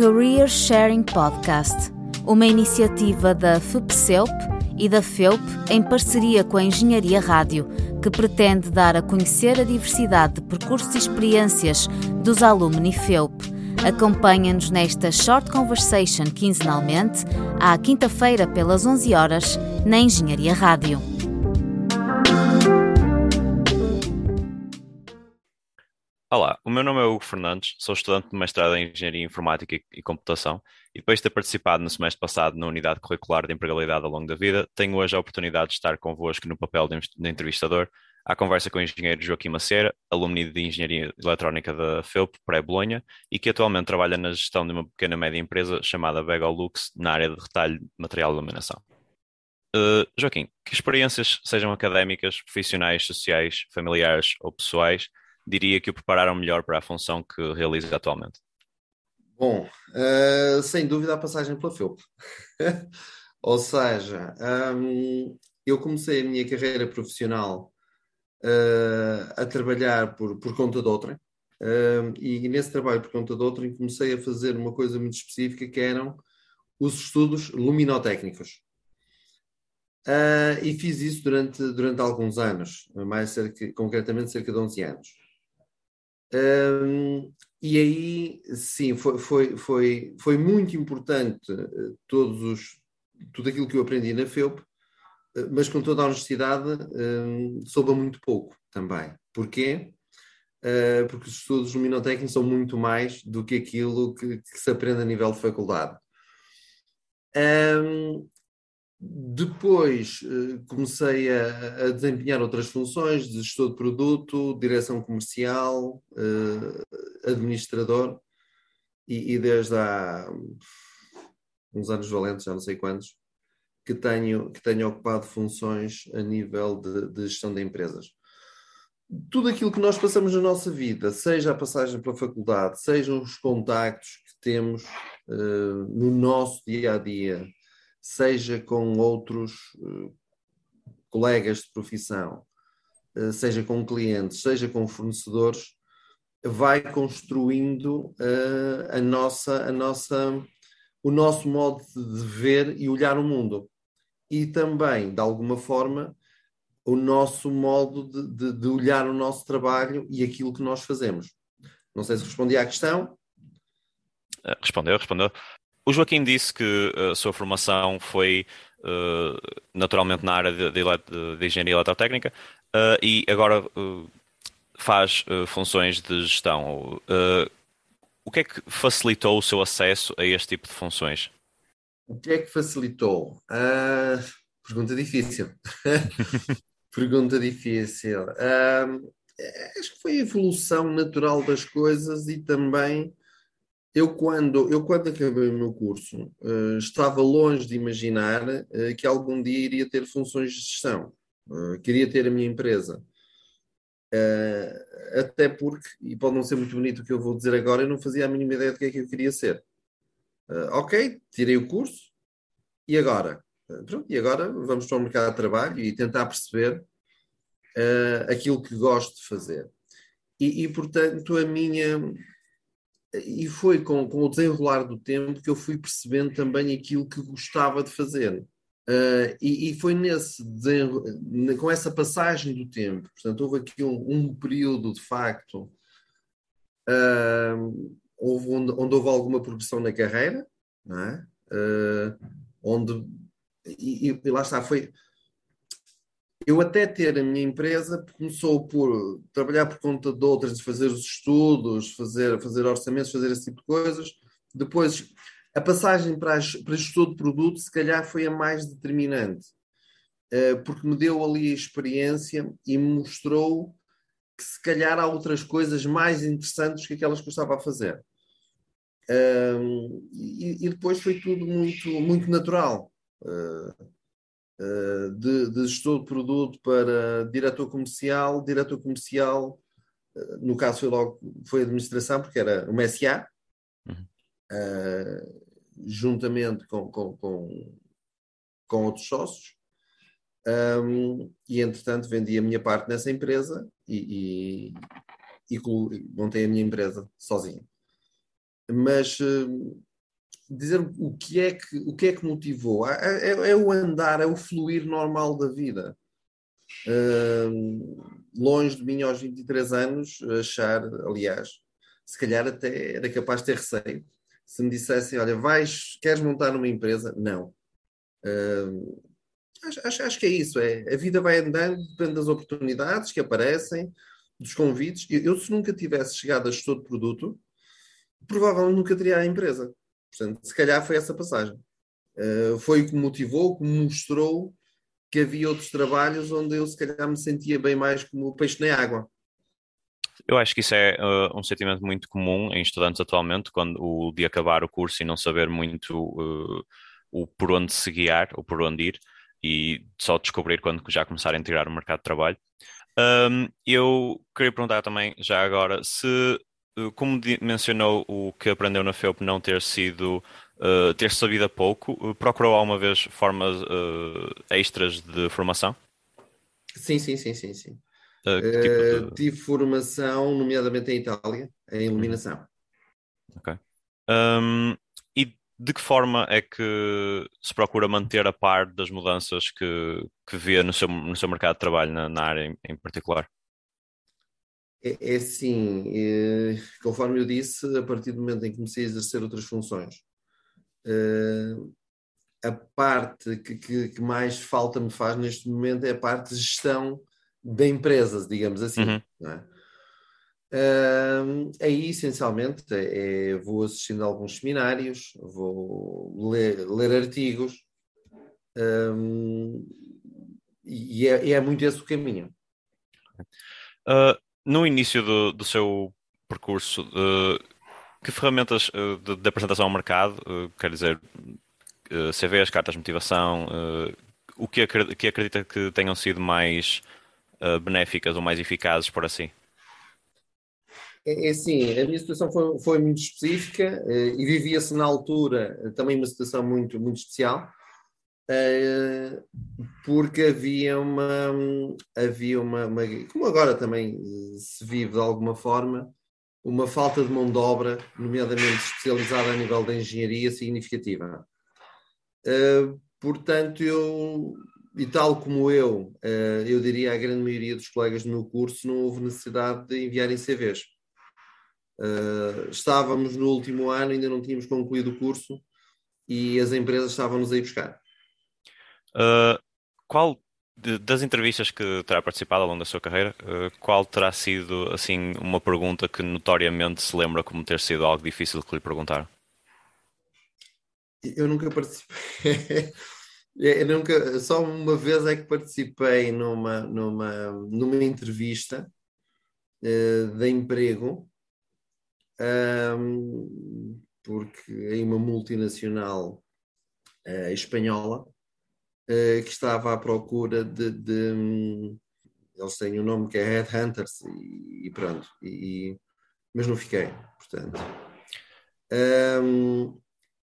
Career Sharing Podcast, uma iniciativa da FUPCELP e da FEUP em parceria com a Engenharia Rádio, que pretende dar a conhecer a diversidade de percursos e experiências dos alumni FEUP. Acompanha-nos nesta Short Conversation quinzenalmente, à quinta-feira pelas 11 horas, na Engenharia Rádio. Olá, o meu nome é Hugo Fernandes, sou estudante de mestrado em Engenharia Informática e Computação e depois de ter participado no semestre passado na Unidade Curricular de Empregabilidade ao longo da vida, tenho hoje a oportunidade de estar convosco no papel de entrevistador à conversa com o engenheiro Joaquim Macera, alumni de Engenharia Eletrónica da FEUP, pré-Bolonha, e que atualmente trabalha na gestão de uma pequena média empresa chamada Begolux na área de retalho de material de iluminação. Uh, Joaquim, que experiências, sejam académicas, profissionais, sociais, familiares ou pessoais, diria que o prepararam melhor para a função que realiza atualmente? Bom, uh, sem dúvida a passagem pela FEUP. Ou seja, um, eu comecei a minha carreira profissional uh, a trabalhar por, por conta de outrem. Uh, e nesse trabalho por conta de outrem comecei a fazer uma coisa muito específica que eram os estudos luminotécnicos. Uh, e fiz isso durante, durante alguns anos, mais cerca, concretamente cerca de 11 anos. Um, e aí, sim, foi, foi, foi, foi muito importante uh, todos os, tudo aquilo que eu aprendi na FEUP, uh, mas com toda a honestidade, um, soube muito pouco também. Porquê? Uh, porque os estudos luminotécnicos são muito mais do que aquilo que, que se aprende a nível de faculdade. Um, depois eh, comecei a, a, desempenhar outras funções de gestor de produto, direção comercial, eh, administrador, e, e, desde há uns anos valentes, já não sei quantos, que tenho, que tenho ocupado funções a nível de, de gestão de empresas. Tudo aquilo que nós passamos na nossa vida, seja a passagem pela faculdade, sejam os contactos que temos uh, no nosso dia a dia, seja com outros uh, colegas de profissão, uh, seja com clientes, seja com fornecedores, vai construindo uh, a nossa, a nossa, o nosso modo de ver e olhar o mundo. E também, de alguma forma, o nosso modo de, de, de olhar o nosso trabalho e aquilo que nós fazemos. Não sei se respondi à questão. Respondeu, respondeu. O Joaquim disse que a sua formação foi uh, naturalmente na área de, de, de engenharia eletrotécnica uh, e agora uh, faz funções de gestão. o que é que facilitou o seu acesso a este tipo de funções? O que é que facilitou? pergunta difícil. pergunta difícil. acho que foi a evolução natural das coisas e também eu quando, eu quando acabei o meu curso, uh, estava longe de imaginar uh, que algum dia iria ter funções de gestão. Uh, queria ter a minha empresa. até porque, e pode não ser muito bonito o que eu vou dizer agora, eu não fazia a mínima ideia do que é que eu queria ser. ok, tirei o curso, e agora? pronto, e agora vamos para o mercado de trabalho e tentar perceber aquilo que gosto de fazer. E, e portanto, a minha e foi com, com, o desenrolar do tempo que eu fui percebendo também aquilo que gostava de fazer. Uh, e, e, foi nesse com essa passagem do tempo, portanto, houve aqui um, um período de facto uh, houve onde, onde, houve alguma progressão na carreira, é? uh, onde e, e, lá está, foi eu até ter a minha empresa começou por trabalhar por conta de outras, fazer os estudos, fazer, fazer orçamentos, fazer esse tipo de coisas. Depois, a passagem para, as, para estudo de produto, se calhar, foi a mais determinante, eh, porque me deu ali a experiência e me mostrou que, se calhar, há outras coisas mais interessantes que aquelas que eu estava a fazer. E, e depois foi tudo muito, muito natural. Uh, de, de gestor de produto para diretor comercial, diretor comercial, eh, no caso foi logo foi administração, porque era uma SA, uhum. uh, juntamente com, com, com, com, outros sócios. Um, e entretanto vendi a minha parte nessa empresa e, e, e montei a minha empresa sozinho. Mas uh, dizer o que é que, o que, é que motivou. É, é, é o andar, é o fluir normal da vida. Uh, longe de mim aos 23 anos, achar, aliás, se calhar até era capaz de ter receio. Se me dissessem, olha, vais, queres montar uma empresa? Não. Uh, acho, acho, acho, que é isso. É, a vida vai andando, depende das oportunidades que aparecem, dos convites. Eu, eu se nunca tivesse chegado a gestor de produto, provavelmente nunca teria a empresa. Portanto, se calhar foi essa passagem. Uh, foi o que me motivou, que me mostrou que havia outros trabalhos onde eu se calhar me sentia bem mais como o peixe na água. Eu acho que isso é uh, um sentimento muito comum em estudantes atualmente, quando o de acabar o curso e não saber muito uh, o por onde se guiar ou por onde ir e só descobrir quando já começarem a integrar o mercado de trabalho. Um, eu queria perguntar também, já agora, se, como mencionou o que aprendeu na FEUP não ter sido uh, ter sabido a pouco, uh, procurou alguma vez formas uh, extras de formação? Sim, sim, sim, sim, sim. Tipo de... Tive formação, nomeadamente em Itália, em iluminação. Uhum. Ok. Um, e de que forma é que se procura manter a par das mudanças que, que vê no seu, no seu mercado de trabalho, na, na área em, em particular? É, é assim, é, conforme eu disse, a partir do momento em que comecei a exercer outras funções, Uh, a parte que, que, que mais falta me faz neste momento é a parte de gestão de empresas, digamos assim. Uhum. É? Uh, aí, essencialmente, é, é, vou assistindo a alguns seminários, vou ler, ler artigos, um, e é, é, muito esse o caminho. Uh, no início do, do seu percurso, uh, que ferramentas uh, de, de, apresentação ao mercado, uh, quer dizer, eh, CVs, cartas de motivação, o que, que acredita que tenham sido mais benéficas ou mais eficazes por assim? É, é assim, a minha situação foi, foi muito específica e vivia-se na altura também uma situação muito, muito especial, porque havia uma, havia uma, uma, como agora também se vive de alguma forma, uma falta de mão de obra, nomeadamente especializada a nível da engenharia, significativa. Uh, portanto, eu, e tal como eu, eu diria a grande maioria dos colegas do meu curso, não houve necessidade de enviarem CVs. Estávamos no último ano, ainda não tínhamos concluído o curso e as empresas estavam-nos a buscar. Qual de, das entrevistas que terá participado ao longo da sua carreira, uh, qual terá sido assim uma pergunta que notoriamente se lembra como ter sido algo difícil que lhe perguntaram? Eu nunca participei. Eu nunca, só uma vez é que participei numa, numa, numa entrevista uh, de emprego, um, porque em uma multinacional uh, espanhola que estava à procura de, de um, eles têm um nome que é Headhunters e, e pronto, e, mas não fiquei, portanto. Um,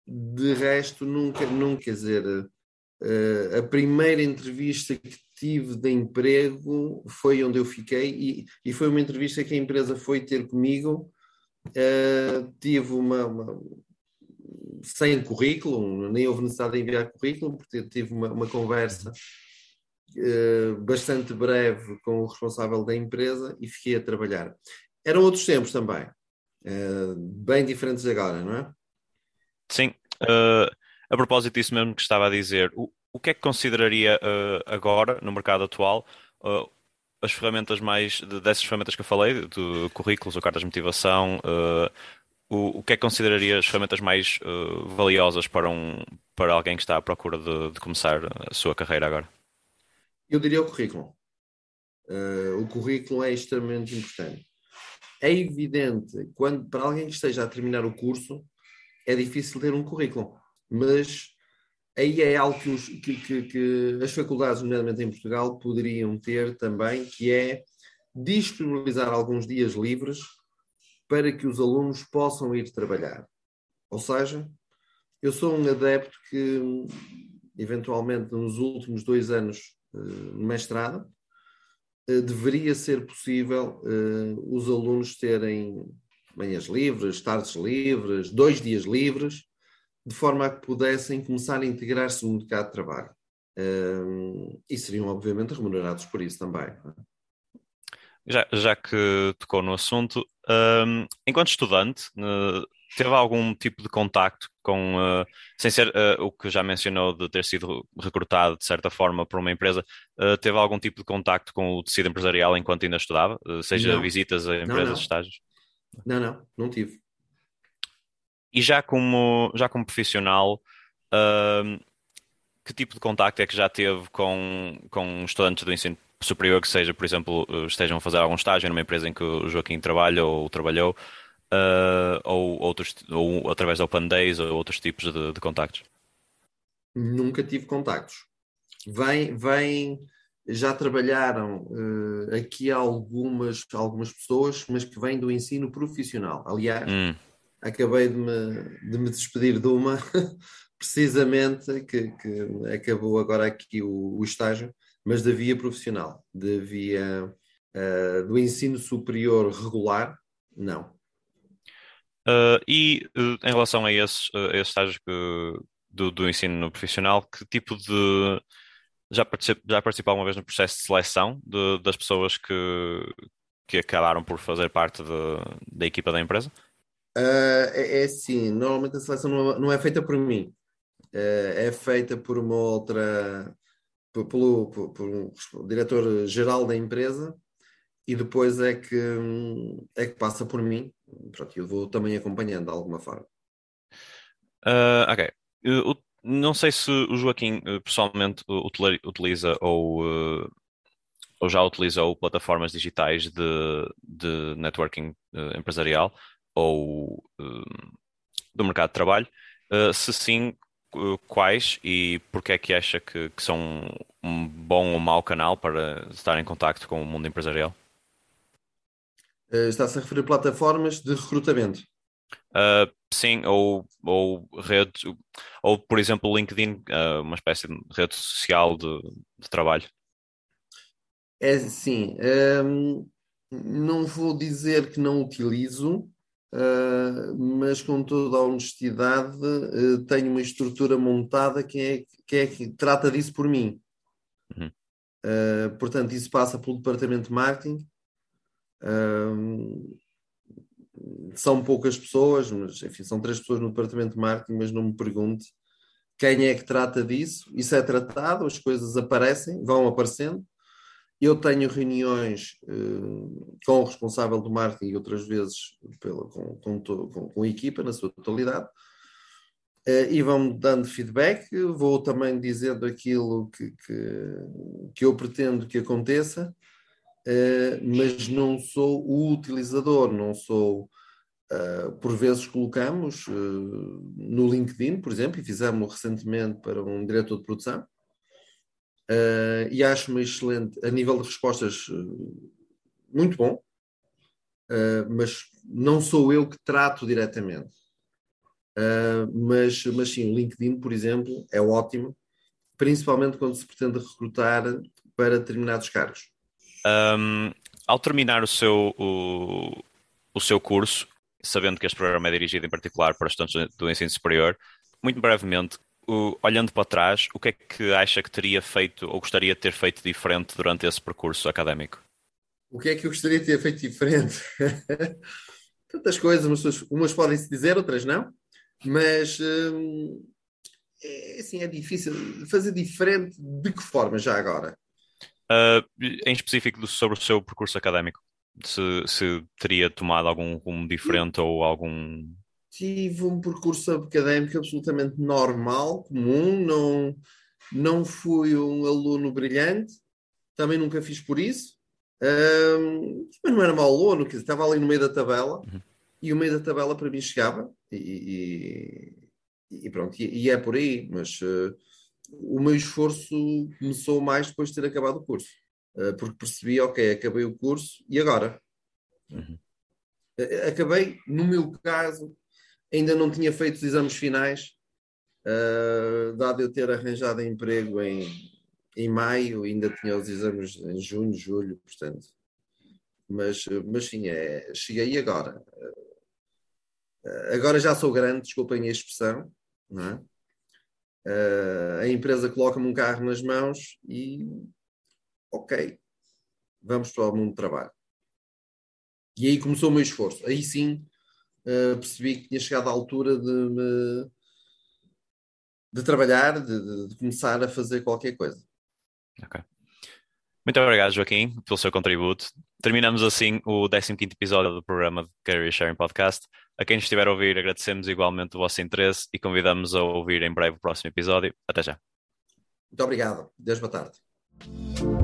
de resto, nunca, nunca, quer dizer, uh, a primeira entrevista que tive de emprego foi onde eu fiquei e, e foi uma entrevista que a empresa foi ter comigo. Uh, tive uma, uma, sem currículo, nem houve necessidade de enviar currículo, porque tive uma, uma conversa uh, bastante breve com o responsável da empresa e fiquei a trabalhar. Eram outros tempos também, uh, bem diferentes agora, não é? Sim. Uh, a propósito disso mesmo que estava a dizer, o, o que é que consideraria agora, no mercado atual, as ferramentas mais dessas ferramentas que eu falei, de currículos ou cartas de motivação, uh, o, o que é que consideraria as ferramentas mais uh, valiosas para, um, para alguém que está à procura de, de começar a sua carreira agora? Eu diria o currículo. Uh, o currículo é extremamente importante. É evidente, quando, para alguém que esteja a terminar o curso, é difícil ter um currículo, mas aí é algo que, os, que, que, que as faculdades, nomeadamente em Portugal, poderiam ter também, que é disponibilizar alguns dias livres para que os alunos possam ir trabalhar. Ou seja, eu sou um adepto que, eventualmente, nos últimos dois anos uh, no mestrado, uh, deveria ser possível uh, os alunos terem manhãs livres, tardes livres, dois dias livres, de forma a que pudessem começar a integrar-se no mercado de trabalho. Um, e seriam, obviamente, remunerados por isso também. Já, já que tocou no assunto, um, enquanto estudante, uh, teve algum tipo de contacto com, uh, sem ser uh, o que já mencionou de ter sido recrutado de certa forma por uma empresa, teve algum tipo de contacto com o tecido empresarial enquanto ainda estudava, seja não. visitas a empresas, não, não. estágios? Não, não, não tive. E já como, já como profissional, que tipo de contacto é que já teve com, com estudantes do ensino superior que seja, por exemplo, eh, estejam a fazer algum estágio numa empresa em que o Joaquim trabalha ou trabalhou, uh, ou, outros, ou através da Open Days ou outros tipos de, de contactos? Nunca tive contactos. Vem, vem, já trabalharam uh, aqui algumas, algumas pessoas, mas que vêm do ensino profissional. Aliás, hum. acabei de me, de me despedir de uma, precisamente, que, que acabou agora aqui o, o estágio, mas da via profissional, da via uh, do ensino superior regular, não. Uh, e uh, em relação a esses, esses estágios que, do, do, ensino profissional, que tipo de. Já, particip, já participou alguma vez no processo de seleção de, das pessoas que, que acabaram por fazer parte de, da equipa da empresa? é, é assim, normalmente a seleção não, não é feita por mim, é feita por uma outra pelo, pelo, pelo diretor-geral da empresa e depois é que, é que passa por mim. Pronto, eu vou também acompanhando de alguma forma. Uh, ok. Eu, não sei se o Joaquim uh, pessoalmente utiliza ou, uh, ou já utilizou plataformas digitais de, de networking empresarial ou do mercado de trabalho. se sim, quais e porque é que acha que, que, são um bom ou mau canal para estar em contacto com o mundo empresarial? Uh, Está-se a referir a plataformas de recrutamento? Uh, sim, ou, ou redes, ou por exemplo o LinkedIn, uh, uma espécie de rede social de, de trabalho. É sim, um, não vou dizer que não utilizo, Uh, mas com toda a honestidade uh, tenho uma estrutura montada que é, que é que trata disso por mim. Uhum. Uh, portanto, isso passa pelo departamento de marketing. são poucas pessoas, mas enfim, são três pessoas no departamento de marketing, mas não me pergunte quem é que trata disso. Isso é tratado, as coisas aparecem, vão aparecendo. Eu tenho reuniões uh, com o responsável do marketing e outras vezes pela, com, com, com, com, a equipa na sua totalidade uh, e vão-me dando feedback. Vou também dizendo aquilo que, que, que eu pretendo que aconteça, uh, mas não sou o utilizador, não sou. por vezes colocamos no LinkedIn, por exemplo, e fizemos recentemente para um diretor de produção, Uh, e acho-me excelente, a nível de respostas, uh, muito bom, uh, mas não sou eu que trato diretamente. mas, mas sim, o LinkedIn, por exemplo, é ótimo, principalmente quando se pretende recrutar para determinados cargos. Um, ao terminar o seu, o, o seu curso, sabendo que este programa é dirigido em particular para estudantes do ensino superior, muito brevemente, olhando para trás, o que é que acha que teria feito ou gostaria de ter feito diferente durante esse percurso académico? O que é que eu gostaria de ter feito diferente? Tantas coisas, umas, umas podem se dizer, outras não, mas hum, é, assim, é difícil fazer diferente de que forma já agora? Uh, em específico sobre o seu percurso académico, se, se teria tomado algum rumo diferente ou algum tive um percurso académico absolutamente normal, comum, não, não fui um aluno brilhante, também nunca fiz por isso, um, mas não era mau aluno, dizer, estava ali no meio da tabela uhum. e o meio da tabela para mim chegava e, e, e pronto, e, e, é por aí, mas uh, o meu esforço começou mais depois de ter acabado o curso, uh, porque percebi, ok, acabei o curso e agora? Uhum. Acabei, no meu caso, ainda não tinha feito os exames finais, uh, dado eu ter arranjado emprego em, em maio, ainda tinha os exames em junho, julho, portanto. Mas, mas sim, é, cheguei agora. Uh, agora já sou grande, desculpem a expressão, É? Uh, a empresa coloca-me um carro nas mãos e, ok, vamos para o mundo do trabalho. E aí começou o meu esforço. Aí sim uh, percebi que tinha chegado à altura de me de trabalhar, de, de, começar a fazer qualquer coisa. Ok. Muito obrigado, Joaquim, pelo seu contributo. Terminamos assim o 15 episódio do programa de Career Sharing Podcast. A quem estiver a ouvir, agradecemos igualmente o vosso interesse e convidamos a ouvir em breve o próximo episódio. Até já. Muito obrigado. Deus boa tarde.